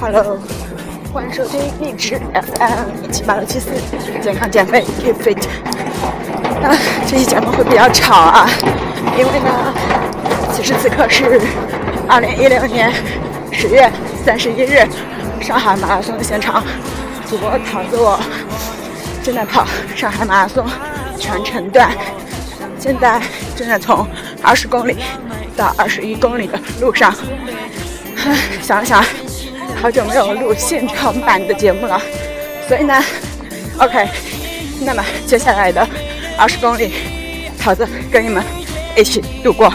Hello，欢迎收听荔枝 FM 一七八六七四，健康减肥 Keep Fit。啊，这期节目会比较吵啊，因为呢，此时此刻是二零一六年十月三十一日上海马拉松的现场，主播桃子我正在跑上海马拉松全程段，现在正在从二十公里到二十一公里的路上。想了想。好久没有录现场版的节目了，所以呢，OK，那么接下来的二十公里，桃子跟你们一起度过。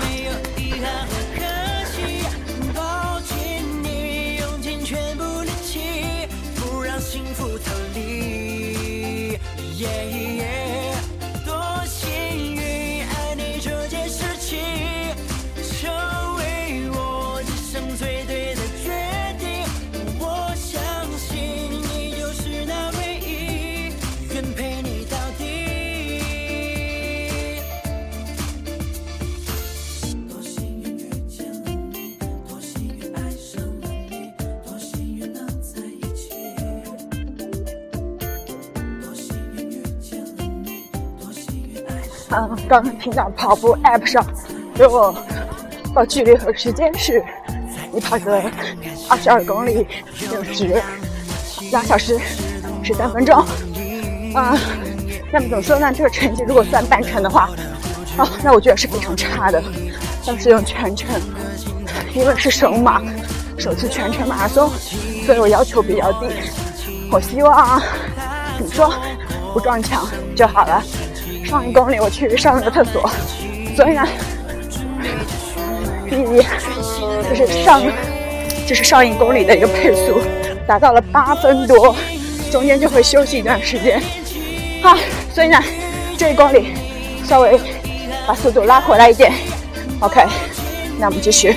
刚刚听到跑步 App 上给我报距离和时间是，你跑个二十二公里有时两小时十三分钟。啊，那么怎么说呢？这个成绩如果算半程的话，哦，那我觉得是非常差的。但是用全程，因为是首马，首次全程马拉松，所以我要求比较低。我希望怎么说不撞墙就好了。上一公里我去上了个厕所，所以呢，第一就是上就是上一公里的一个配速达到了八分多，中间就会休息一段时间，啊，所以呢这一公里稍微把速度拉回来一点，OK，那我们继续。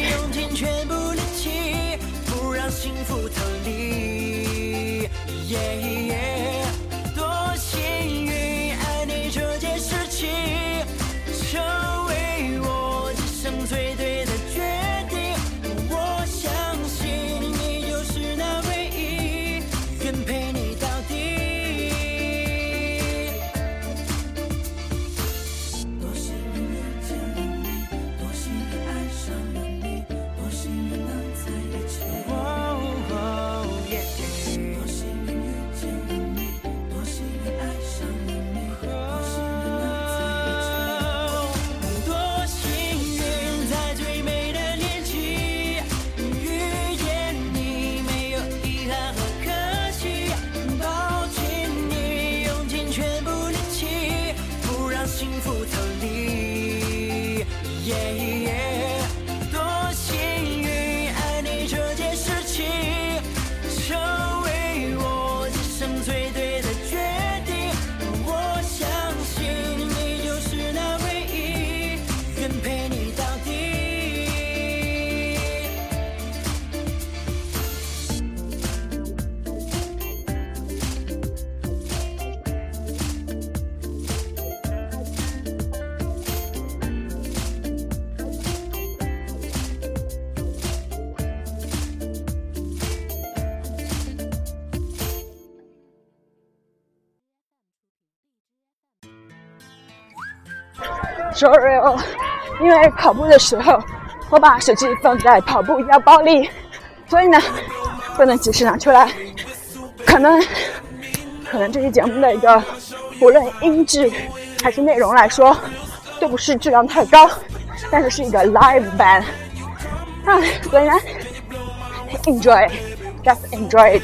Sorry 哦，因为跑步的时候我把手机放在跑步腰包里，所以呢不能及时拿出来。可能可能这期节目的一个无论音质还是内容来说，都不是质量太高，但是是一个 live 版啊，所以呢 enjoy，just enjoy it。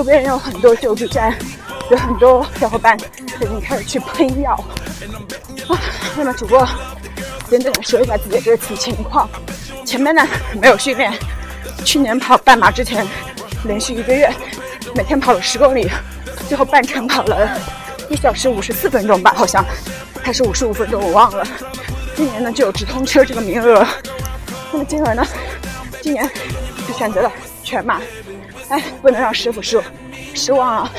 路边有很多救助站，有很多小伙伴已经开始去喷药。啊，那么主播简短的说一下自己的这次情况。前面呢没有训练，去年跑半马之前连续一个月每天跑了十公里，最后半程跑了一小时五十四分钟吧，好像还是五十五分钟，我忘了。今年呢就有直通车这个名额，那么金额呢，今年就选择了全马。哎，不能让师傅失失望啊！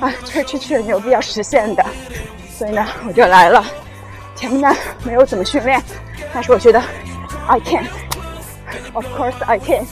啊，吹吹吹牛逼要实现的，所以呢，我就来了。前面呢没有怎么训练，但是我觉得 I can，of course I can。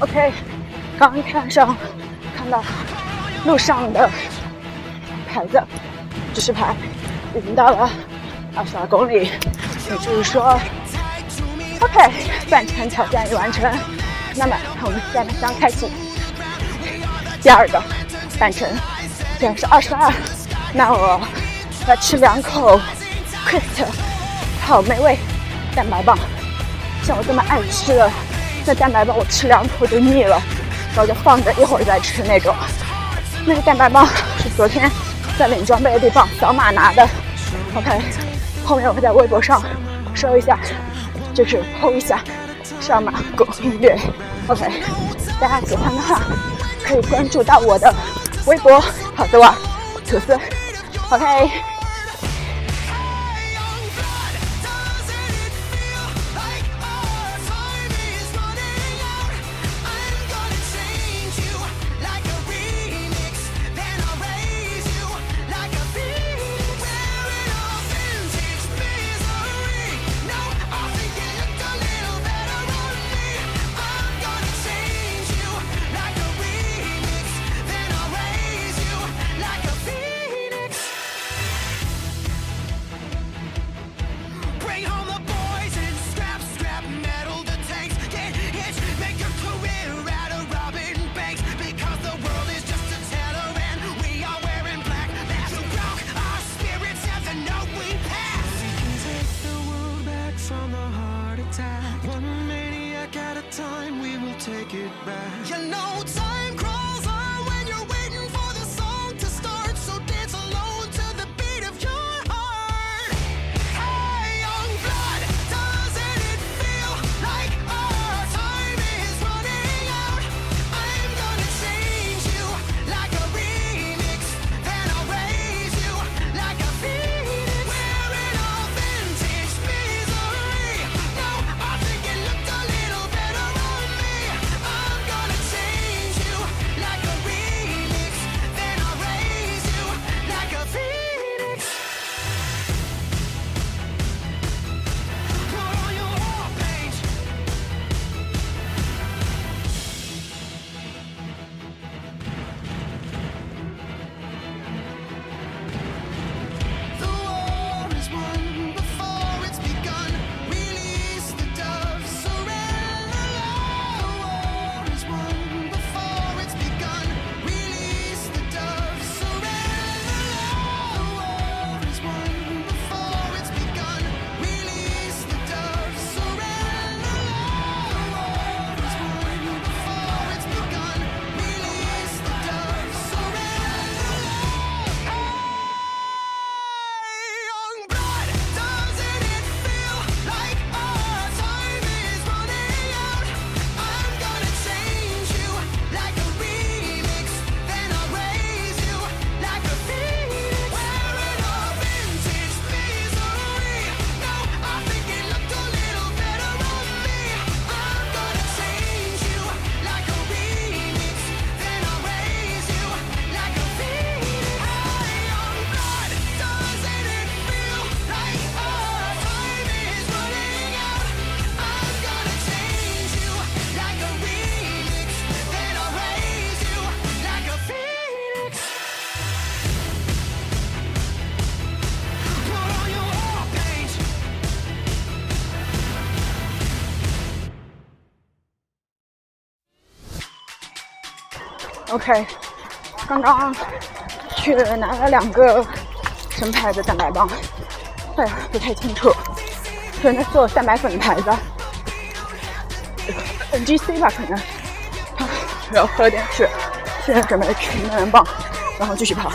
OK，刚看上看到路上的牌子，指示牌，已经到了二十二公里，也就是说，OK，半程挑战已完成。那么我们现在将开启第二个半程，既然是二十二，那我要吃两口 Crisp 好美味蛋白棒，像我这么爱吃的。那蛋白棒我吃两口就腻了，然后就放着一会儿再吃那种。那个蛋白棒是昨天在领装备的地方扫码拿的。OK，后面我会在微博上说一下，就是 PO 一下上马攻略。OK，大家喜欢的话可以关注到我的微博跑子网吐司。OK。OK，刚刚去拿了两个什么牌子蛋白棒，哎呀不太清楚，可能做蛋白粉的牌子，NGC 吧可能。然后喝了点水，现在准备吃能量棒，然后继续跑。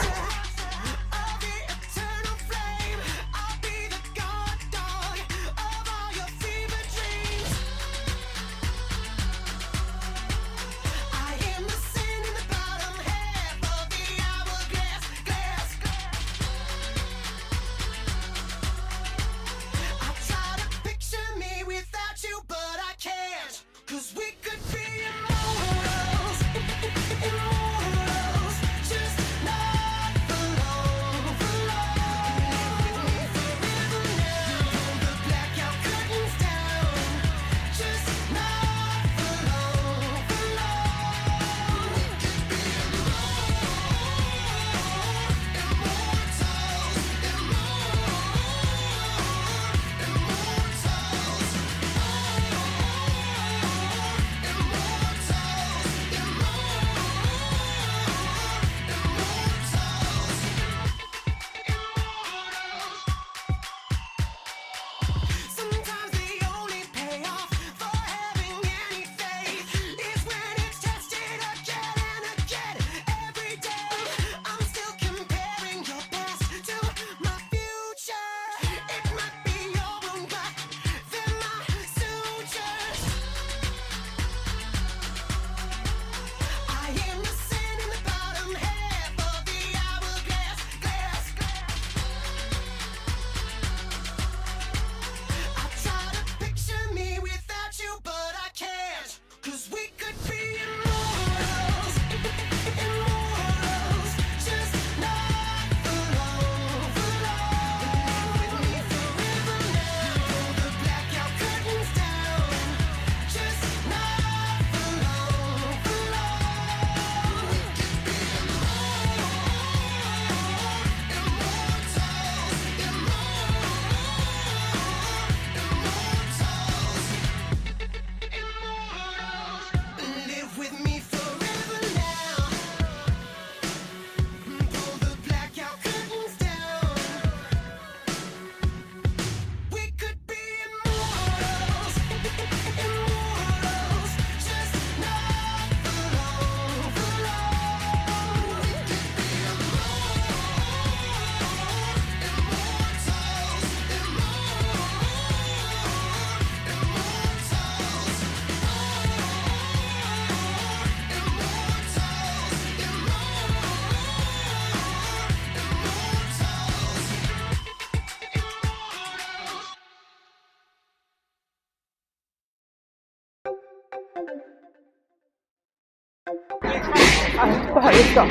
不好意思，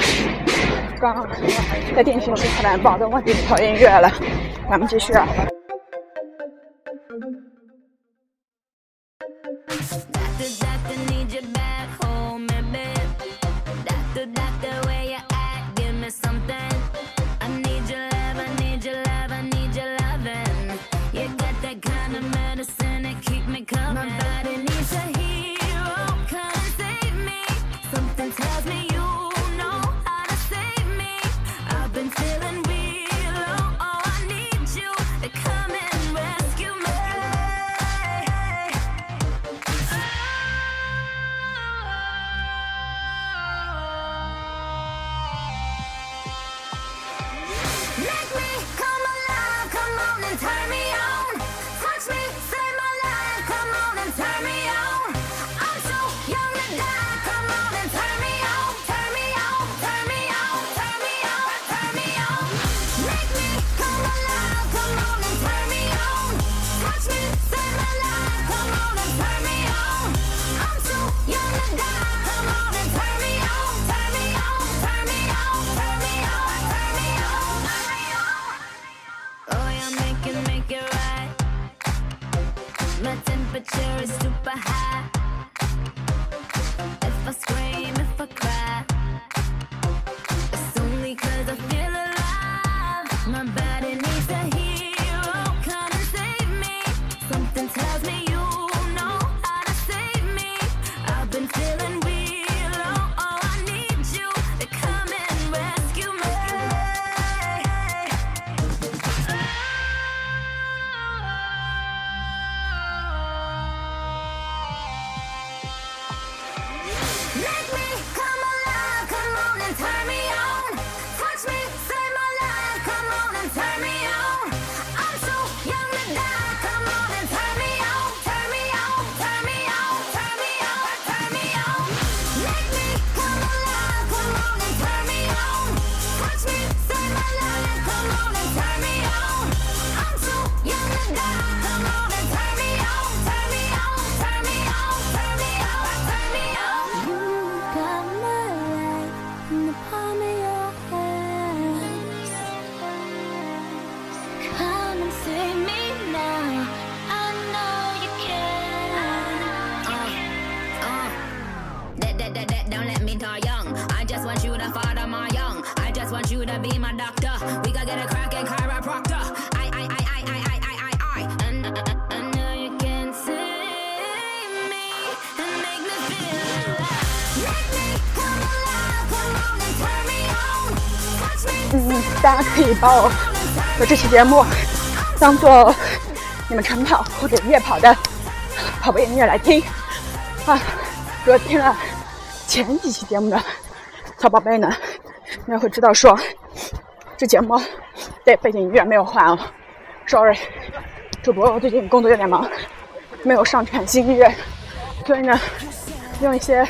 刚刚在电梯里突然爆的忘记调音乐了，咱们继续啊。把我的这期节目当做你们晨跑或者夜跑的跑步音乐来听啊。如果听了前几期节目的小宝贝呢，应该会知道说，这节目对背景音乐没有换哦，sorry，主播最近工作有点忙，没有上传新音乐，所以呢，用一些。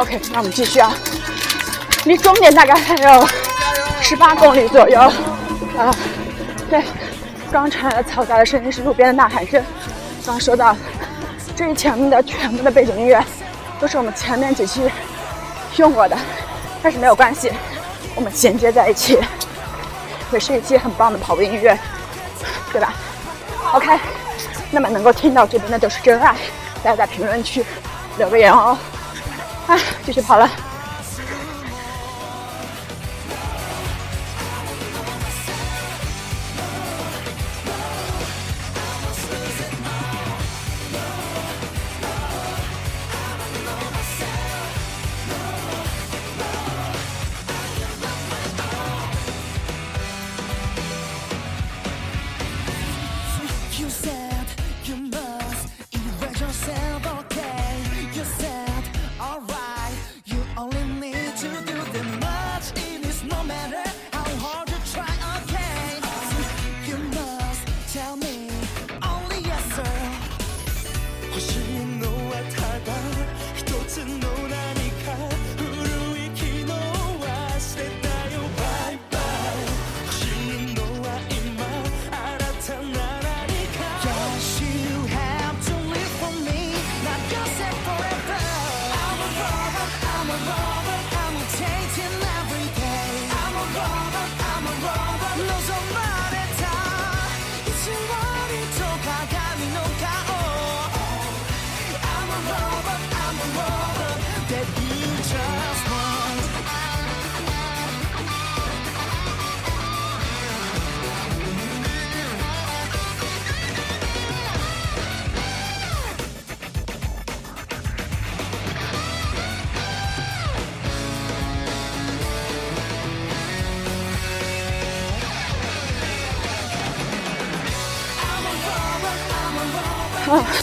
OK，那我们继续啊，离终点大概还有十八公里左右啊。对，刚传来嘈杂的声音是路边的呐喊声。刚说到，这一前面的全部的背景音乐都是我们前面几期用过的，但是没有关系，我们衔接在一起，也是一期很棒的跑步音乐，对吧？OK，那么能够听到这边的都是真爱，大家在评论区留个言哦。啊，继续跑了。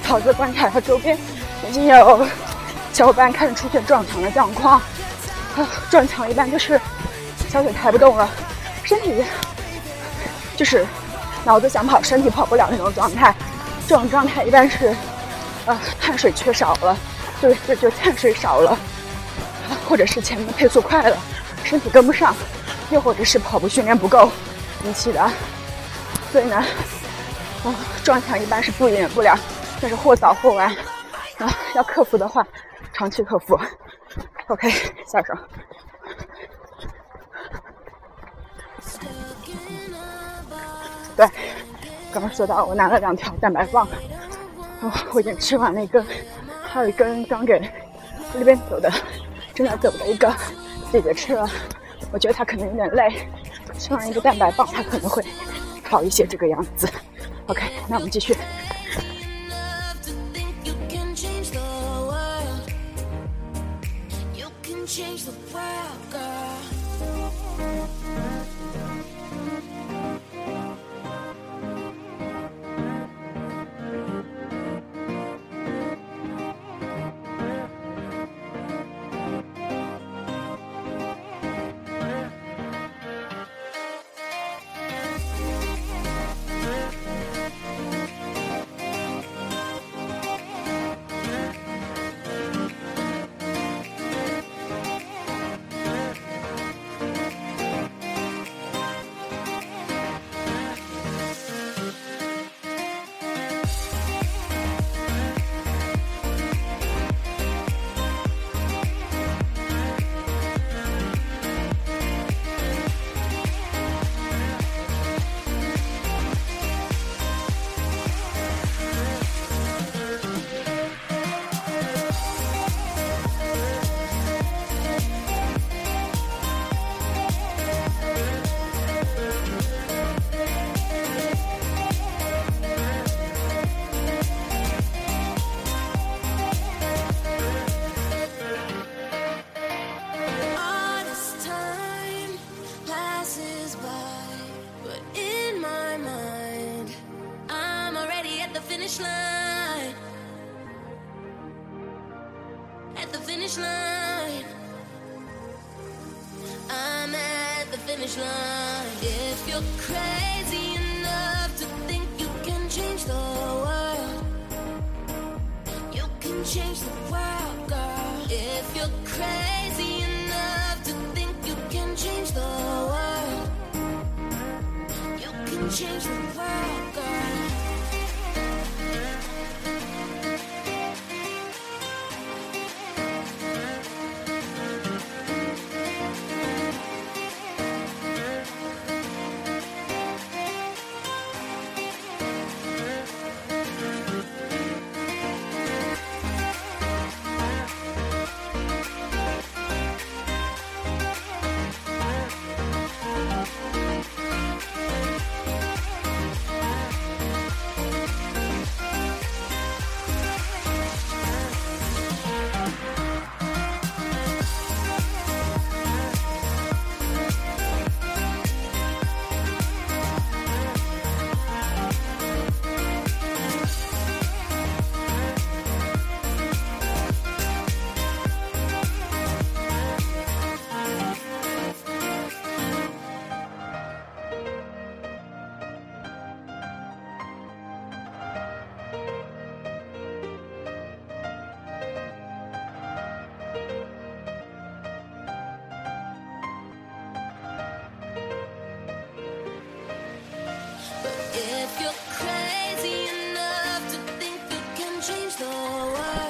啊！桃子观察它周边已经有小伙伴开始出现撞墙的状况。啊，撞墙一般就是小腿抬不动了，身体就是脑子想跑，身体跑不了那种状态。这种状态一般是呃碳水缺少了，就就就碳水少了，或者是前面配速快了，身体跟不上，又或者是跑步训练不够引起的。所以呢，啊，撞墙一般是避免不了。但是或早或晚，啊，要克服的话，长期克服。OK，下手。对，刚刚说到我拿了两条蛋白棒，哦，我已经吃完了一根，还有一根刚给那边走的正在走的一个姐姐吃了，我觉得她可能有点累，吃完一个蛋白棒，她可能会好一些这个样子。OK，那我们继续。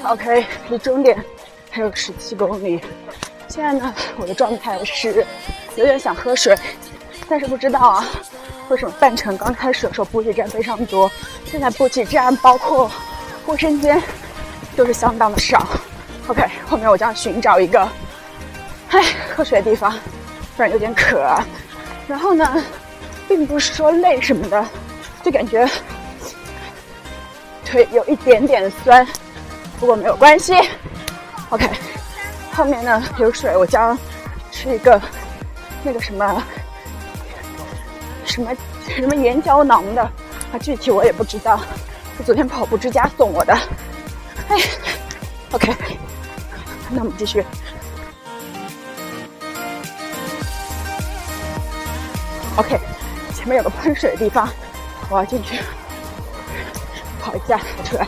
OK，离终点还有十七公里。现在呢，我的状态是有点想喝水，但是不知道啊，为什么半程刚开始的时候补给站非常多，现在补给站包括卫生间都是相当的少。OK，后面我将寻找一个，唉，喝水的地方，不然有点渴。然后呢，并不是说累什么的，就感觉腿有一点点酸，不过没有关系。OK，后面呢有水，我将吃一个那个什么什么什么盐胶囊的，啊，具体我也不知道，是昨天跑步之家送我的。哎，OK，那我们继续。OK，前面有个喷水的地方，我要进去跑一下出来。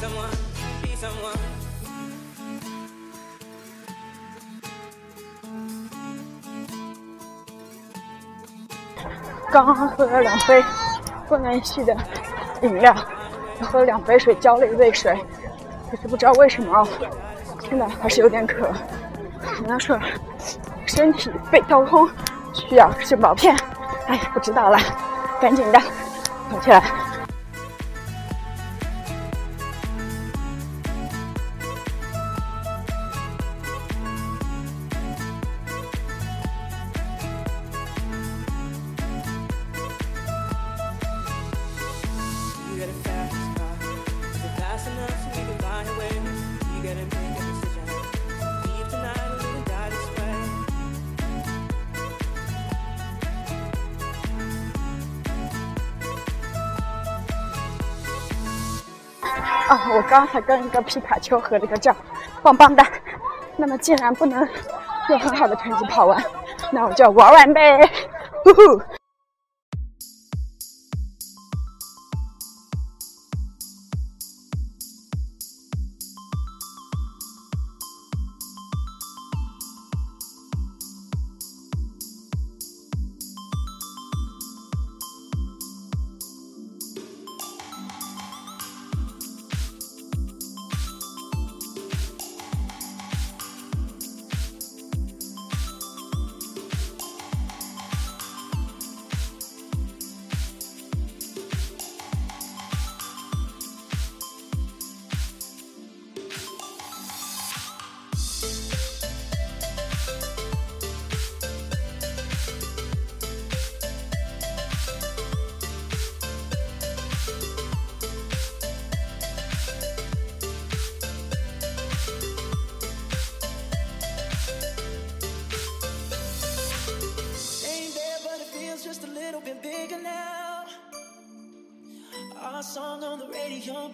someone someone 刚喝了两杯不能一的饮料，喝了两杯水，浇了一杯水，可是不知道为什么啊，现在还是有点渴，可能是身体被掏空，需要肾宝片。哎，不知道了，赶紧的，跑起来。刚才跟一个皮卡丘合了个照，棒棒哒。那么既然不能用很好的成绩跑完，那我就玩玩呗，呼呼。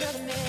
another man.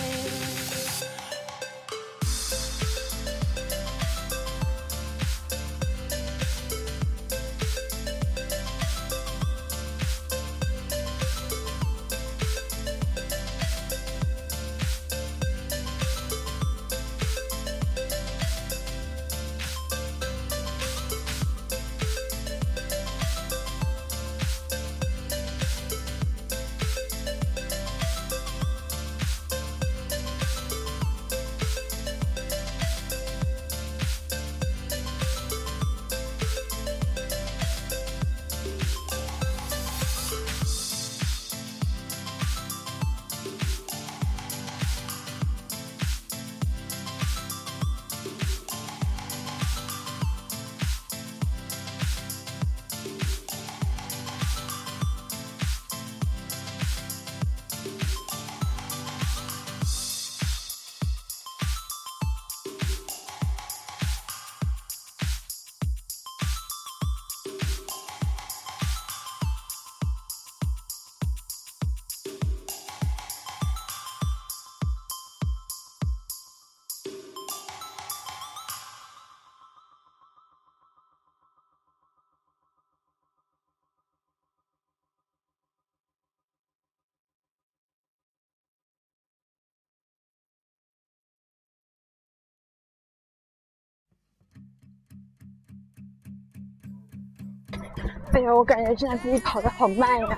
哎呀，我感觉现在自己跑的好慢呀，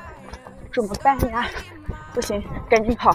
怎么办呀？不行，赶紧跑，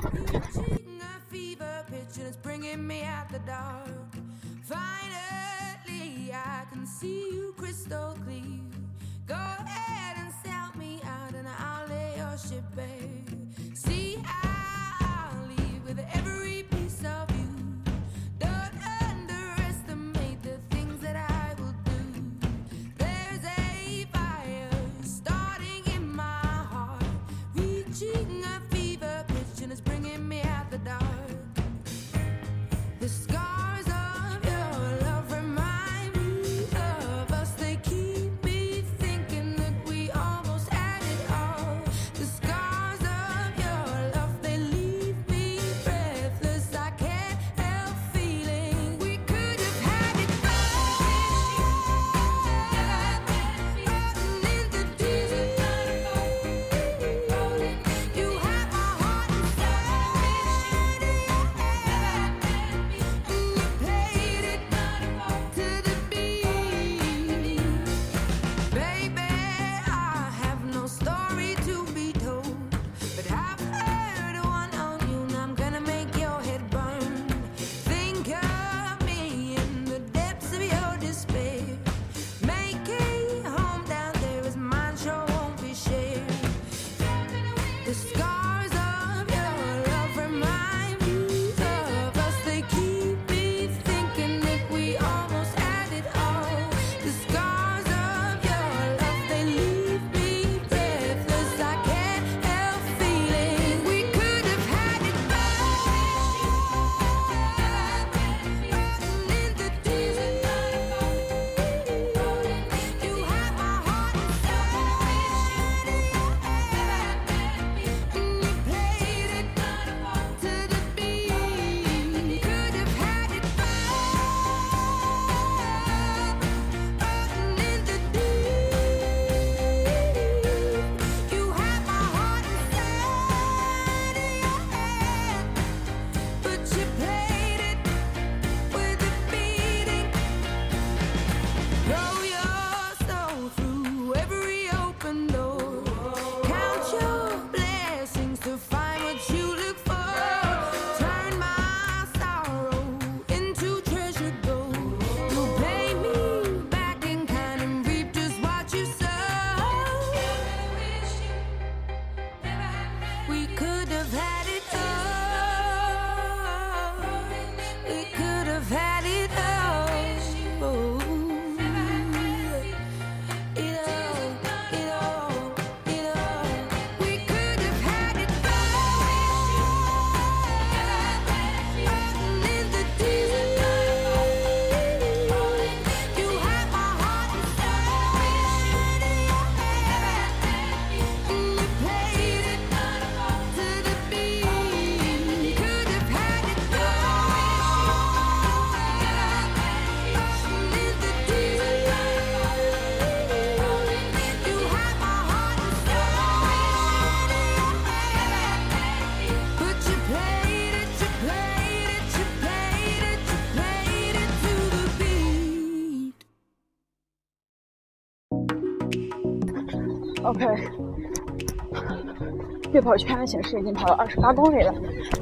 跑圈显示已经跑了二十八公里了，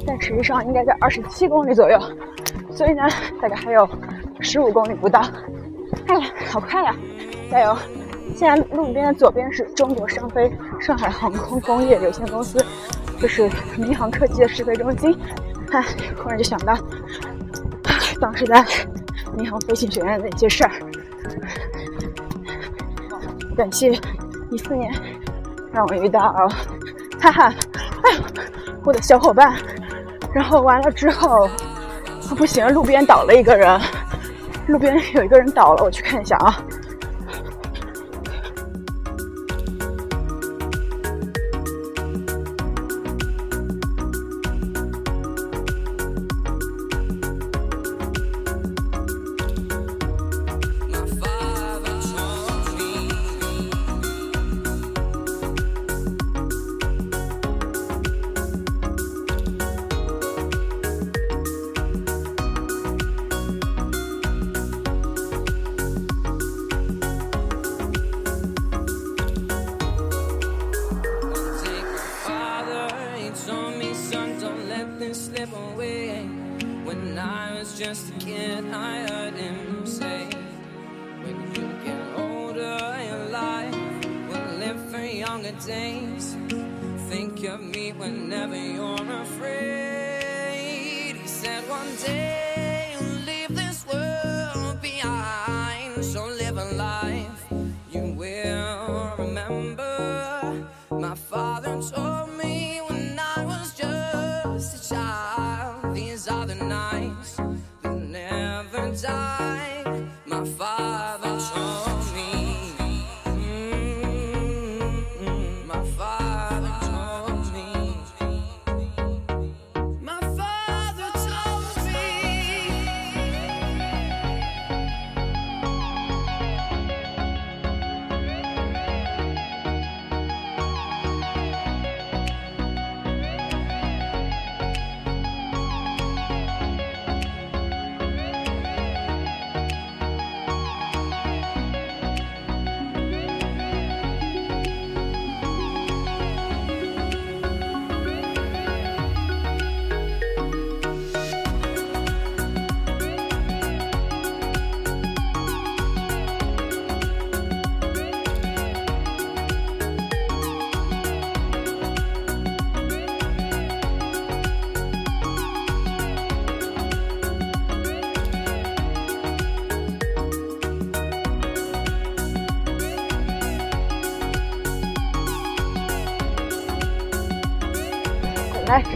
但实际上应该在二十七公里左右，所以呢，大概还有十五公里不到。哎呀，好快呀！加油！现在路边的左边是中国商飞上海航空工业有限公司，就是民航客机的试飞中心。嗨、哎，忽然就想到，当时在民航飞行学院的一些事儿。感谢一四年让我遇到了。哈哈，哎，我的小伙伴，然后完了之后，不行，路边倒了一个人，路边有一个人倒了，我去看一下啊。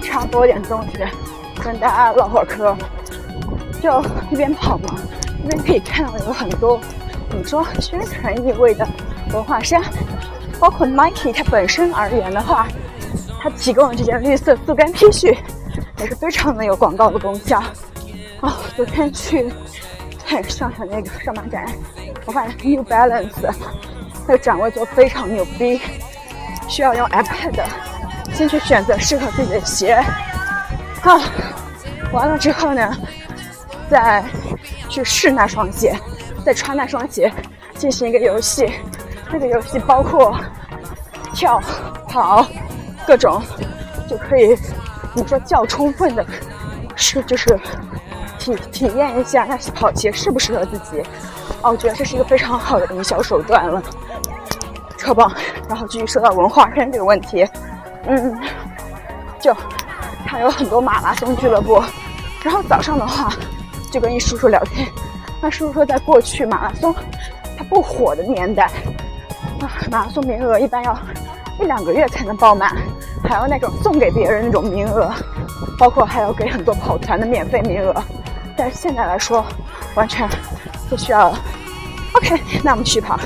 本来是插播点东西，跟大家唠会嗑，就一边跑嘛，一边可以看到有很多怎么说宣传意味的文化衫，包括 Nike 它本身而言的话，它提供的这件绿色速干 T 恤也是非常的有广告的功效。哦，昨天去对上海那个上马展，我发现 New Balance 那个展位做非常牛逼，需要用 iPad 先去选择适合自己的鞋。好，完了之后呢，再去试那双鞋，再穿那双鞋进行一个游戏。这个游戏包括跳、跑各种，就可以你说较充分的是就是体体验一下那些跑鞋适不适合自己。哦，我觉得这是一个非常好的营销手段了，超棒。然后继续说到文化衫这个问题，嗯，就它有很多马拉松俱乐部，然后早上的话就跟一叔叔聊天，那叔叔说在过去马拉松它不火的年代，啊，马拉松名额一般要一两个月才能爆满，还有那种送给别人那种名额，包括还要给很多跑团的免费名额，但是现在来说完全不需要了。OK，那我们继续跑。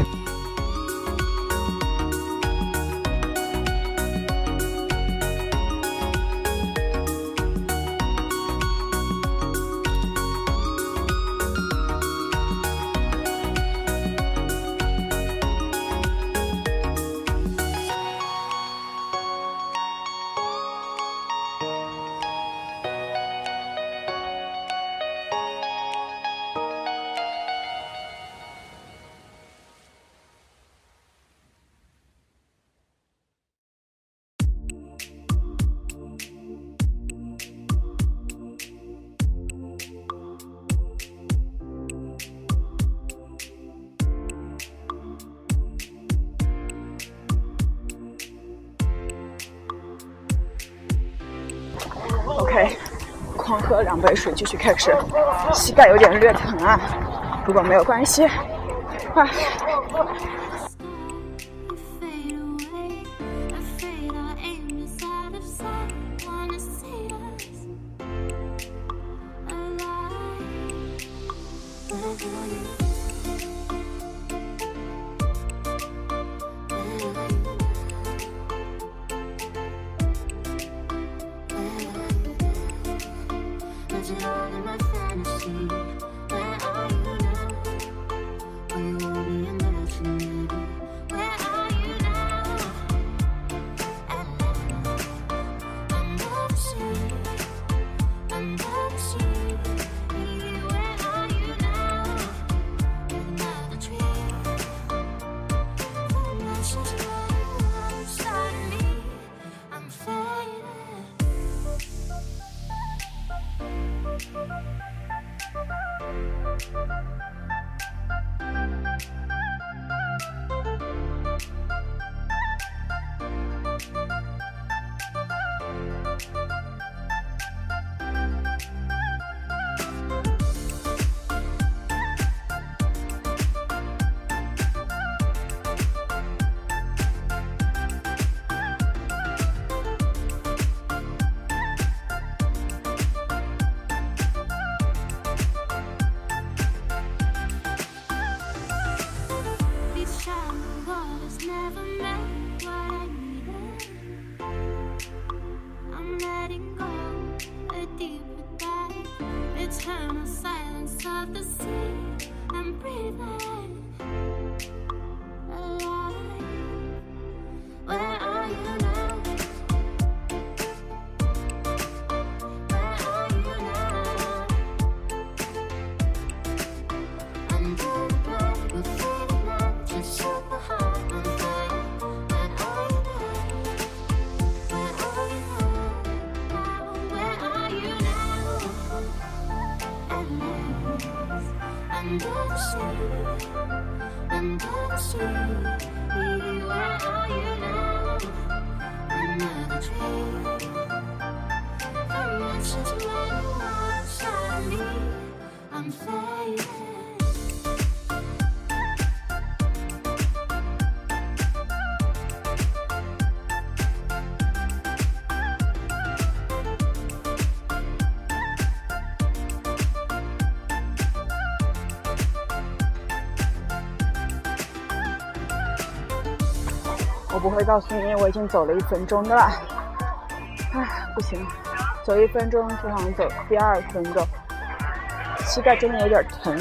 开始。膝盖有点略疼啊，不过没有关系。快，Anonymous 不会告诉你我已经走了一分钟的了。唉，不行，走一分钟就想走第二分钟，膝盖真的有点疼。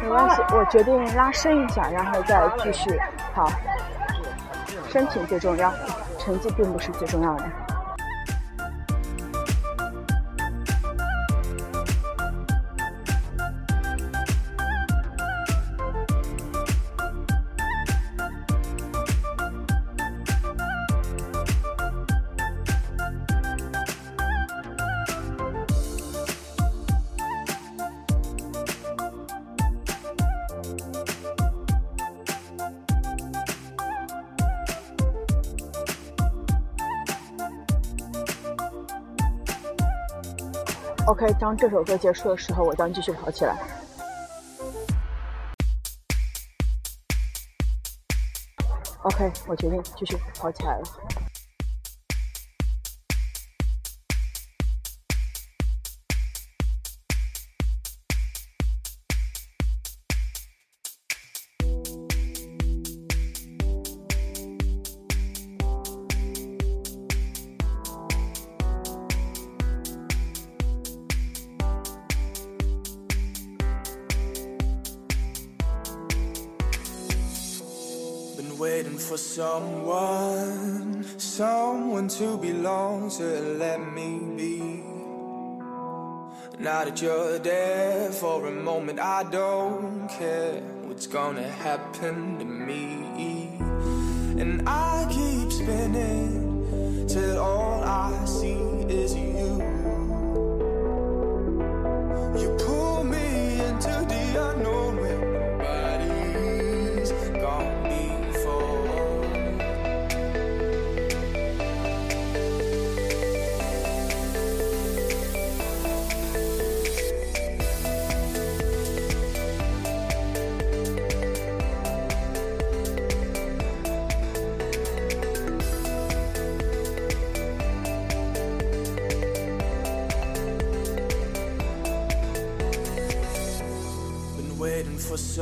没关系，我决定拉伸一下，然后再继续跑。身体最重要，成绩并不是最重要的。当这首歌结束的时候，我将继续跑起来。OK，我决定继续跑起来了。Waiting for someone, someone to belong to let me be. Now that you're there for a moment, I don't care what's gonna happen to me. And I keep spinning till all I see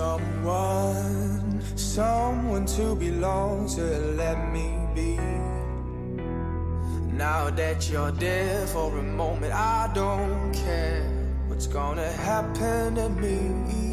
someone, someone to belong to let me be. Now that you're there for a moment, I don't care what's gonna happen to me.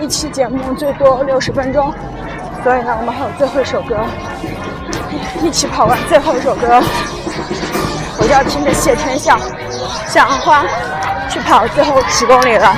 一期节目最多六十分钟，所以呢，我们还有最后一首歌，一起跑完最后一首歌，我就要听着谢天笑、向日花去跑最后十公里了。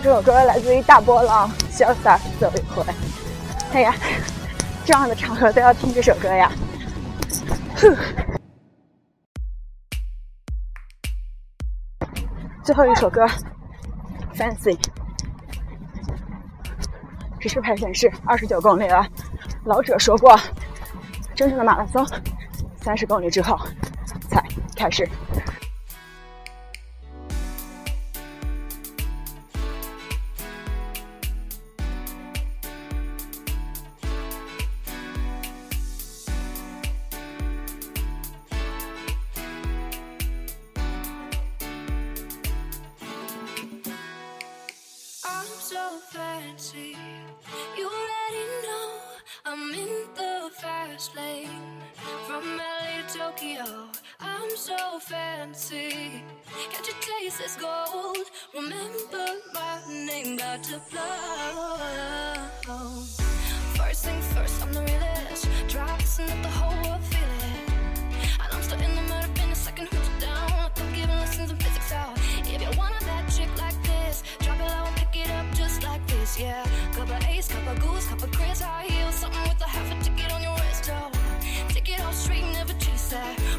这首歌来自于大波浪，潇洒走一回。哎呀，这样的场合都要听这首歌呀！哼，最后一首歌，Fancy，指示牌显示二十九公里了。老者说过，真正的马拉松，三十公里之后才开始。Tokyo, I'm so fancy. Can't you taste this gold? Remember my name, got to blow. First thing first, I'm the realest. Try listen let the whole world feel it. And I'm still in the murder business. I can hold you down. I'm giving lessons in physics out. If you want bad chick like this, drop it low and pick it up just like this. Yeah, cup of ace, cup of goose, cup of Chris, high heels, something with answer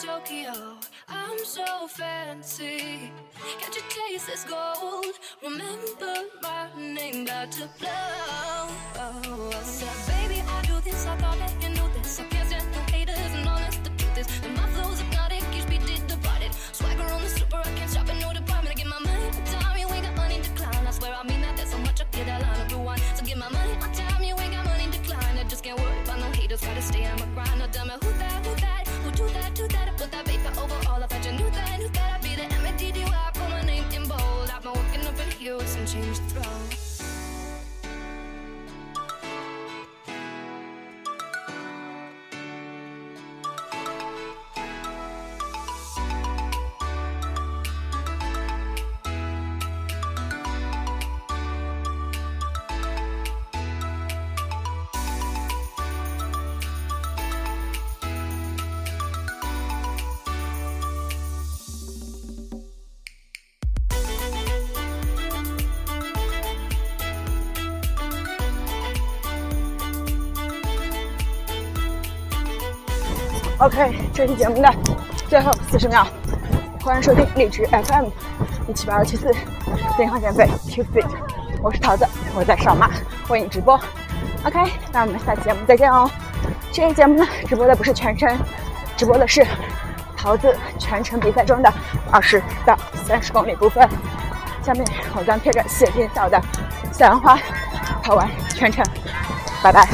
Tokyo, I'm so fancy. Can't you taste this gold? Remember my name, got to blow. Said, baby, I do this, I thought that you knew this. I can't stand no haters, and honest, the truth is, that my flow's hypnotic, each beat did divided. Swagger on the super, I can't shop in no department. I get my money on time, you ain't got money decline. I swear I mean that, there's so much I get line of rewind. So get my money on time, you ain't got money decline. I just can't worry about no haters, gotta stay on my grind. Now tell you got a put that OK，这期节目的最后四十秒，欢迎收听荔枝 FM 一七八二七四健康减肥 Keep Fit，我是桃子，我在上马为你直播。OK，那我们下期节目再见哦。这期节目呢，直播的不是全程，直播的是桃子全程比赛中的二十到三十公里部分。下面我将贴着谢天笑的向日花跑完全程。拜拜。